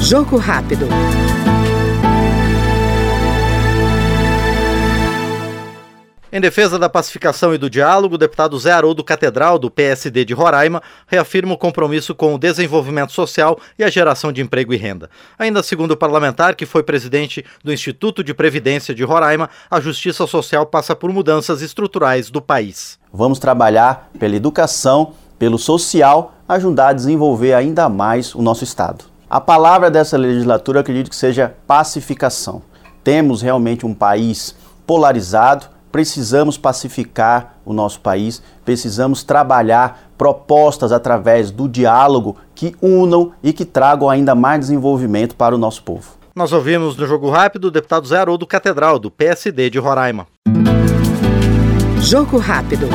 Jogo rápido. Em defesa da pacificação e do diálogo, o deputado Zé Haroldo Catedral, do PSD de Roraima, reafirma o compromisso com o desenvolvimento social e a geração de emprego e renda. Ainda segundo o parlamentar, que foi presidente do Instituto de Previdência de Roraima, a justiça social passa por mudanças estruturais do país. Vamos trabalhar pela educação, pelo social, ajudar a desenvolver ainda mais o nosso Estado. A palavra dessa legislatura acredito que seja pacificação. Temos realmente um país polarizado, precisamos pacificar o nosso país, precisamos trabalhar propostas através do diálogo que unam e que tragam ainda mais desenvolvimento para o nosso povo. Nós ouvimos no Jogo Rápido o deputado Zé Haroldo Catedral, do PSD de Roraima. Jogo Rápido.